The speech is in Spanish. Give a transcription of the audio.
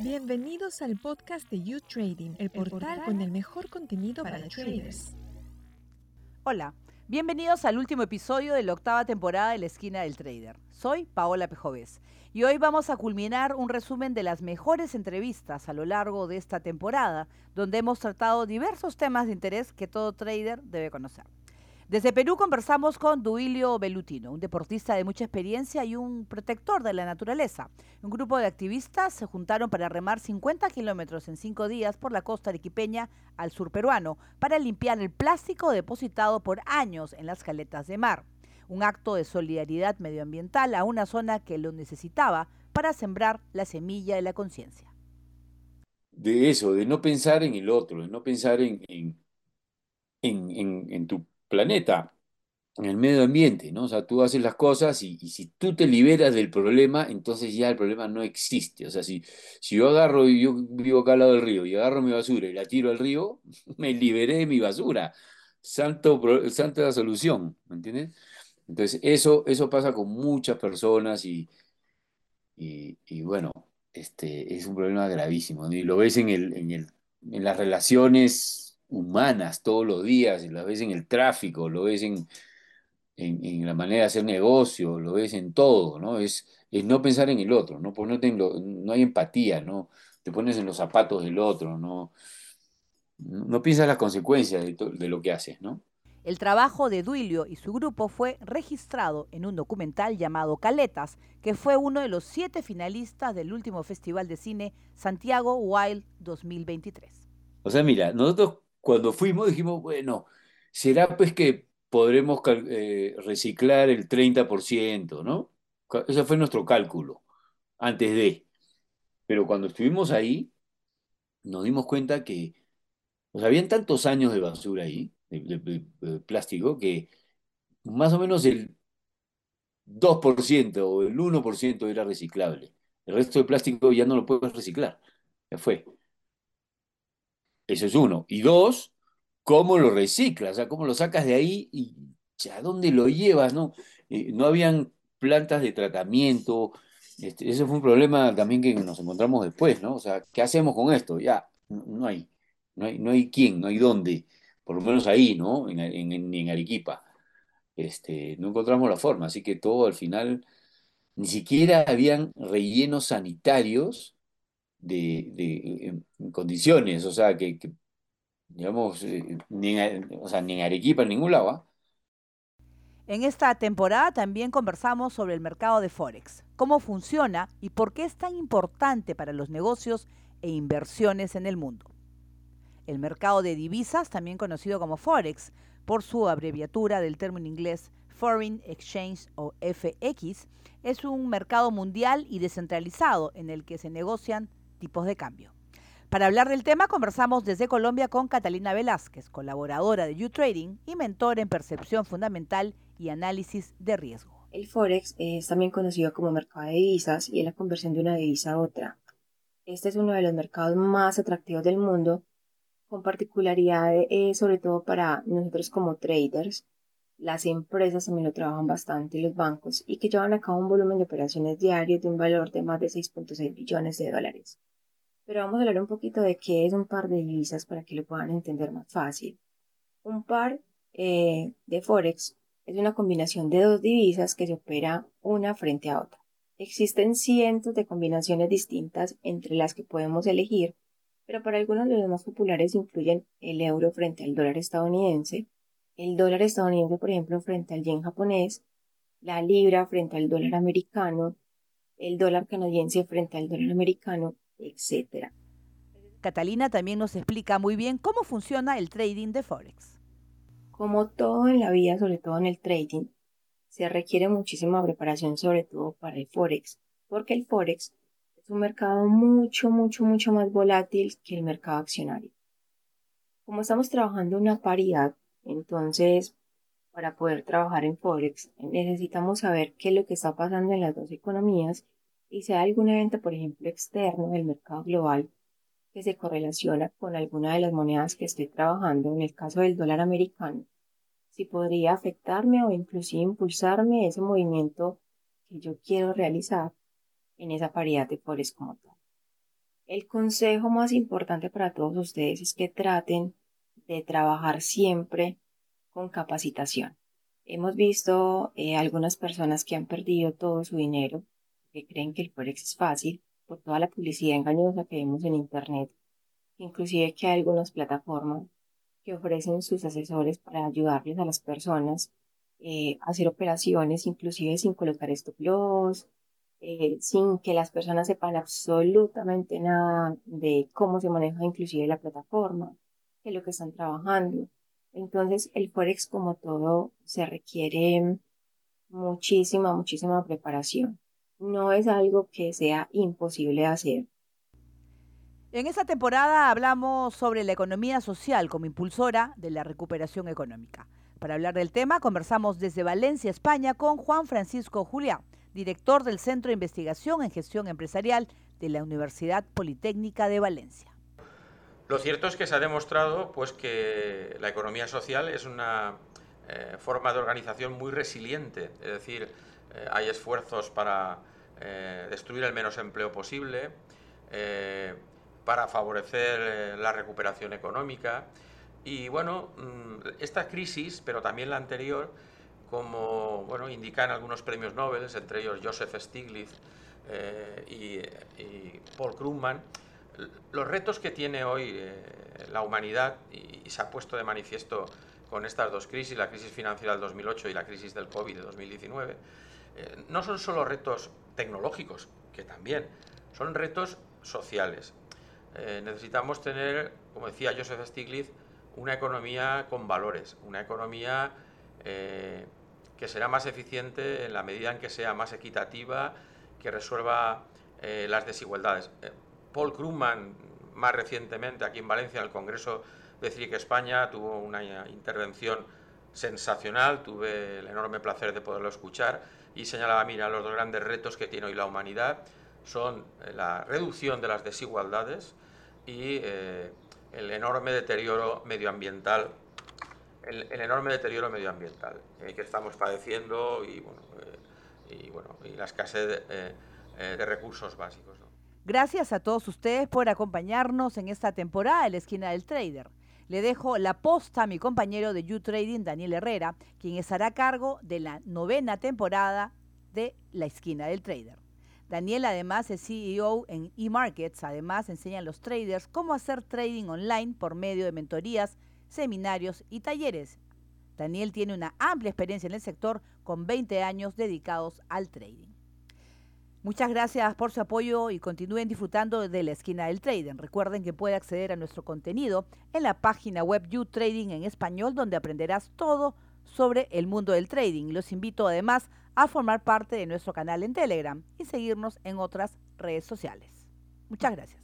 Bienvenidos al podcast de You Trading, el portal con el mejor contenido para traders. Hola, bienvenidos al último episodio de la octava temporada de La Esquina del Trader. Soy Paola Pejoves y hoy vamos a culminar un resumen de las mejores entrevistas a lo largo de esta temporada, donde hemos tratado diversos temas de interés que todo trader debe conocer. Desde Perú conversamos con Duilio Bellutino, un deportista de mucha experiencia y un protector de la naturaleza. Un grupo de activistas se juntaron para remar 50 kilómetros en cinco días por la costa arequipeña al sur peruano para limpiar el plástico depositado por años en las caletas de mar. Un acto de solidaridad medioambiental a una zona que lo necesitaba para sembrar la semilla de la conciencia. De eso, de no pensar en el otro, de no pensar en, en, en, en tu planeta, en el medio ambiente, ¿no? O sea, tú haces las cosas y, si tú te liberas del problema, entonces ya el problema no existe. O sea, si, si yo agarro, y yo vivo acá al lado del río, y agarro mi basura y la tiro al río, me liberé de mi basura. Santo, santa solución, ¿me entiendes? Entonces, eso, eso pasa con muchas personas y, y, bueno, este, es un problema gravísimo. Y lo ves en, el, en, el, en las relaciones humanas todos los días, y las ves en el tráfico, lo ves en, en, la manera de hacer negocio, lo ves en todo, ¿no? Es, es no pensar en el otro, ¿no? Porque no, no hay empatía, ¿no? Te pones en los zapatos del otro, ¿no? No piensas las consecuencias de, de lo que haces, ¿no? El trabajo de Duilio y su grupo fue registrado en un documental llamado Caletas, que fue uno de los siete finalistas del último Festival de Cine Santiago Wild 2023. O sea, mira, nosotros cuando fuimos dijimos, bueno, será pues que podremos eh, reciclar el 30%, ¿no? Ese fue nuestro cálculo, antes de. Pero cuando estuvimos ahí, nos dimos cuenta que pues, habían tantos años de basura ahí, de, plástico, que más o menos el 2% o el 1% era reciclable. El resto de plástico ya no lo puedes reciclar. Ya fue. Eso es uno. Y dos, ¿cómo lo reciclas? O sea, ¿cómo lo sacas de ahí y a dónde lo llevas? No, eh, no habían plantas de tratamiento. Este, ese fue un problema también que nos encontramos después, ¿no? O sea, ¿qué hacemos con esto? Ya, no, hay, no hay, no hay quién, no hay dónde, por lo menos ahí, ¿no? En, en, en Arequipa. Este, no encontramos la forma, así que todo al final, ni siquiera habían rellenos sanitarios de, condiciones, o sea, que, digamos, eh, ni, en, o ni en Arequipa, en ningún lado. ¿ah? En esta temporada también conversamos sobre el mercado de Forex, cómo funciona y por qué es tan importante para los negocios e inversiones en el mundo. El mercado de divisas, también conocido como Forex, por su abreviatura del término inglés Foreign Exchange o FX, es un mercado mundial y descentralizado en el que se negocian tipos de cambio. Para hablar del tema conversamos desde Colombia con Catalina Velázquez, colaboradora de U-Trading y mentor en percepción fundamental y análisis de riesgo. El Forex es también conocido como mercado de divisas y es la conversión de una divisa a otra. Este es uno de los mercados más atractivos del mundo, con particularidades eh, sobre todo para nosotros como traders. Las empresas también lo trabajan bastante, los bancos, y que llevan a cabo un volumen de operaciones diarias de un valor de más de 6.6 billones de dólares. Pero vamos a hablar un poquito de qué es un par de divisas para que lo puedan entender más fácil. Un par eh, de Forex es una combinación de dos divisas que se opera una frente a otra. Existen cientos de combinaciones distintas entre las que podemos elegir, pero para algunos de los más populares incluyen el euro frente al dólar estadounidense, el dólar estadounidense, por ejemplo, frente al yen japonés, la libra frente al dólar americano, el dólar canadiense frente al dólar americano etcétera. Catalina también nos explica muy bien cómo funciona el trading de Forex. Como todo en la vida, sobre todo en el trading, se requiere muchísima preparación, sobre todo para el Forex, porque el Forex es un mercado mucho, mucho, mucho más volátil que el mercado accionario. Como estamos trabajando una paridad, entonces para poder trabajar en Forex necesitamos saber qué es lo que está pasando en las dos economías y si hay algún evento, por ejemplo, externo del mercado global que se correlaciona con alguna de las monedas que estoy trabajando, en el caso del dólar americano, si podría afectarme o inclusive impulsarme ese movimiento que yo quiero realizar. en esa paridad de Forex como tal. El consejo más importante para todos ustedes es que traten de trabajar siempre con capacitación. Hemos visto eh, algunas personas que han perdido todo su dinero, que creen que el Forex es fácil, por toda la publicidad engañosa que vemos en Internet. Inclusive que hay algunas plataformas que ofrecen sus asesores para ayudarles a las personas eh, a hacer operaciones, inclusive sin colocar stop loss, eh, sin que las personas sepan absolutamente nada de cómo se maneja inclusive la plataforma, de lo que están trabajando. Entonces, el Forex, como todo, se requiere muchísima, muchísima preparación. No es algo que sea imposible hacer. En esta temporada hablamos sobre la economía social como impulsora de la recuperación económica. Para hablar del tema, conversamos desde Valencia, España, con Juan Francisco Juliá, director del Centro de Investigación en Gestión Empresarial de la Universidad Politécnica de Valencia. Lo cierto es que se ha demostrado pues, que la economía social es una eh, forma de organización muy resiliente, es decir, eh, hay esfuerzos para eh, destruir el menos empleo posible, para favorecer la recuperación económica. Y bueno, mm, esta crisis, pero también la anterior, como bueno, indican algunos premios Nobel, entre ellos Joseph Stiglitz y, Paul Krugman, los retos que tiene hoy eh, la humanidad, y, se ha puesto de manifiesto con estas dos crisis, la crisis financiera del 2008 y la crisis del COVID de 2019, eh, no son solo retos tecnológicos, que también, son retos sociales. Eh, necesitamos tener, como decía Joseph Stiglitz, una economía con valores, una economía que será más eficiente en la medida en que sea más equitativa, que resuelva las desigualdades. Paul Krugman, más recientemente aquí en Valencia, en el Congreso de CIRIC España, tuvo una intervención sensacional, tuve el enorme placer de poderlo escuchar y señalaba, mira, los dos grandes retos que tiene hoy la humanidad son eh, la reducción de las desigualdades y eh, el enorme deterioro medioambiental el, enorme deterioro medioambiental eh, que estamos padeciendo y, bueno, y, bueno, y la escasez de, recursos básicos. Gracias a todos ustedes por acompañarnos en esta temporada de la esquina del trader. Le dejo la posta a mi compañero de U-Trading, Daniel Herrera, quien estará a cargo de la novena temporada de la esquina del trader. Daniel además es CEO en eMarkets, además enseña a los traders cómo hacer trading online por medio de mentorías, seminarios y talleres. Daniel tiene una amplia experiencia en el sector con 20 años dedicados al trading. Muchas gracias por su apoyo y continúen disfrutando de la esquina del trading. Recuerden que puede acceder a nuestro contenido en la página web YouTrading en español donde aprenderás todo sobre el mundo del trading. Los invito además a formar parte de nuestro canal en Telegram y seguirnos en otras redes sociales. Muchas gracias.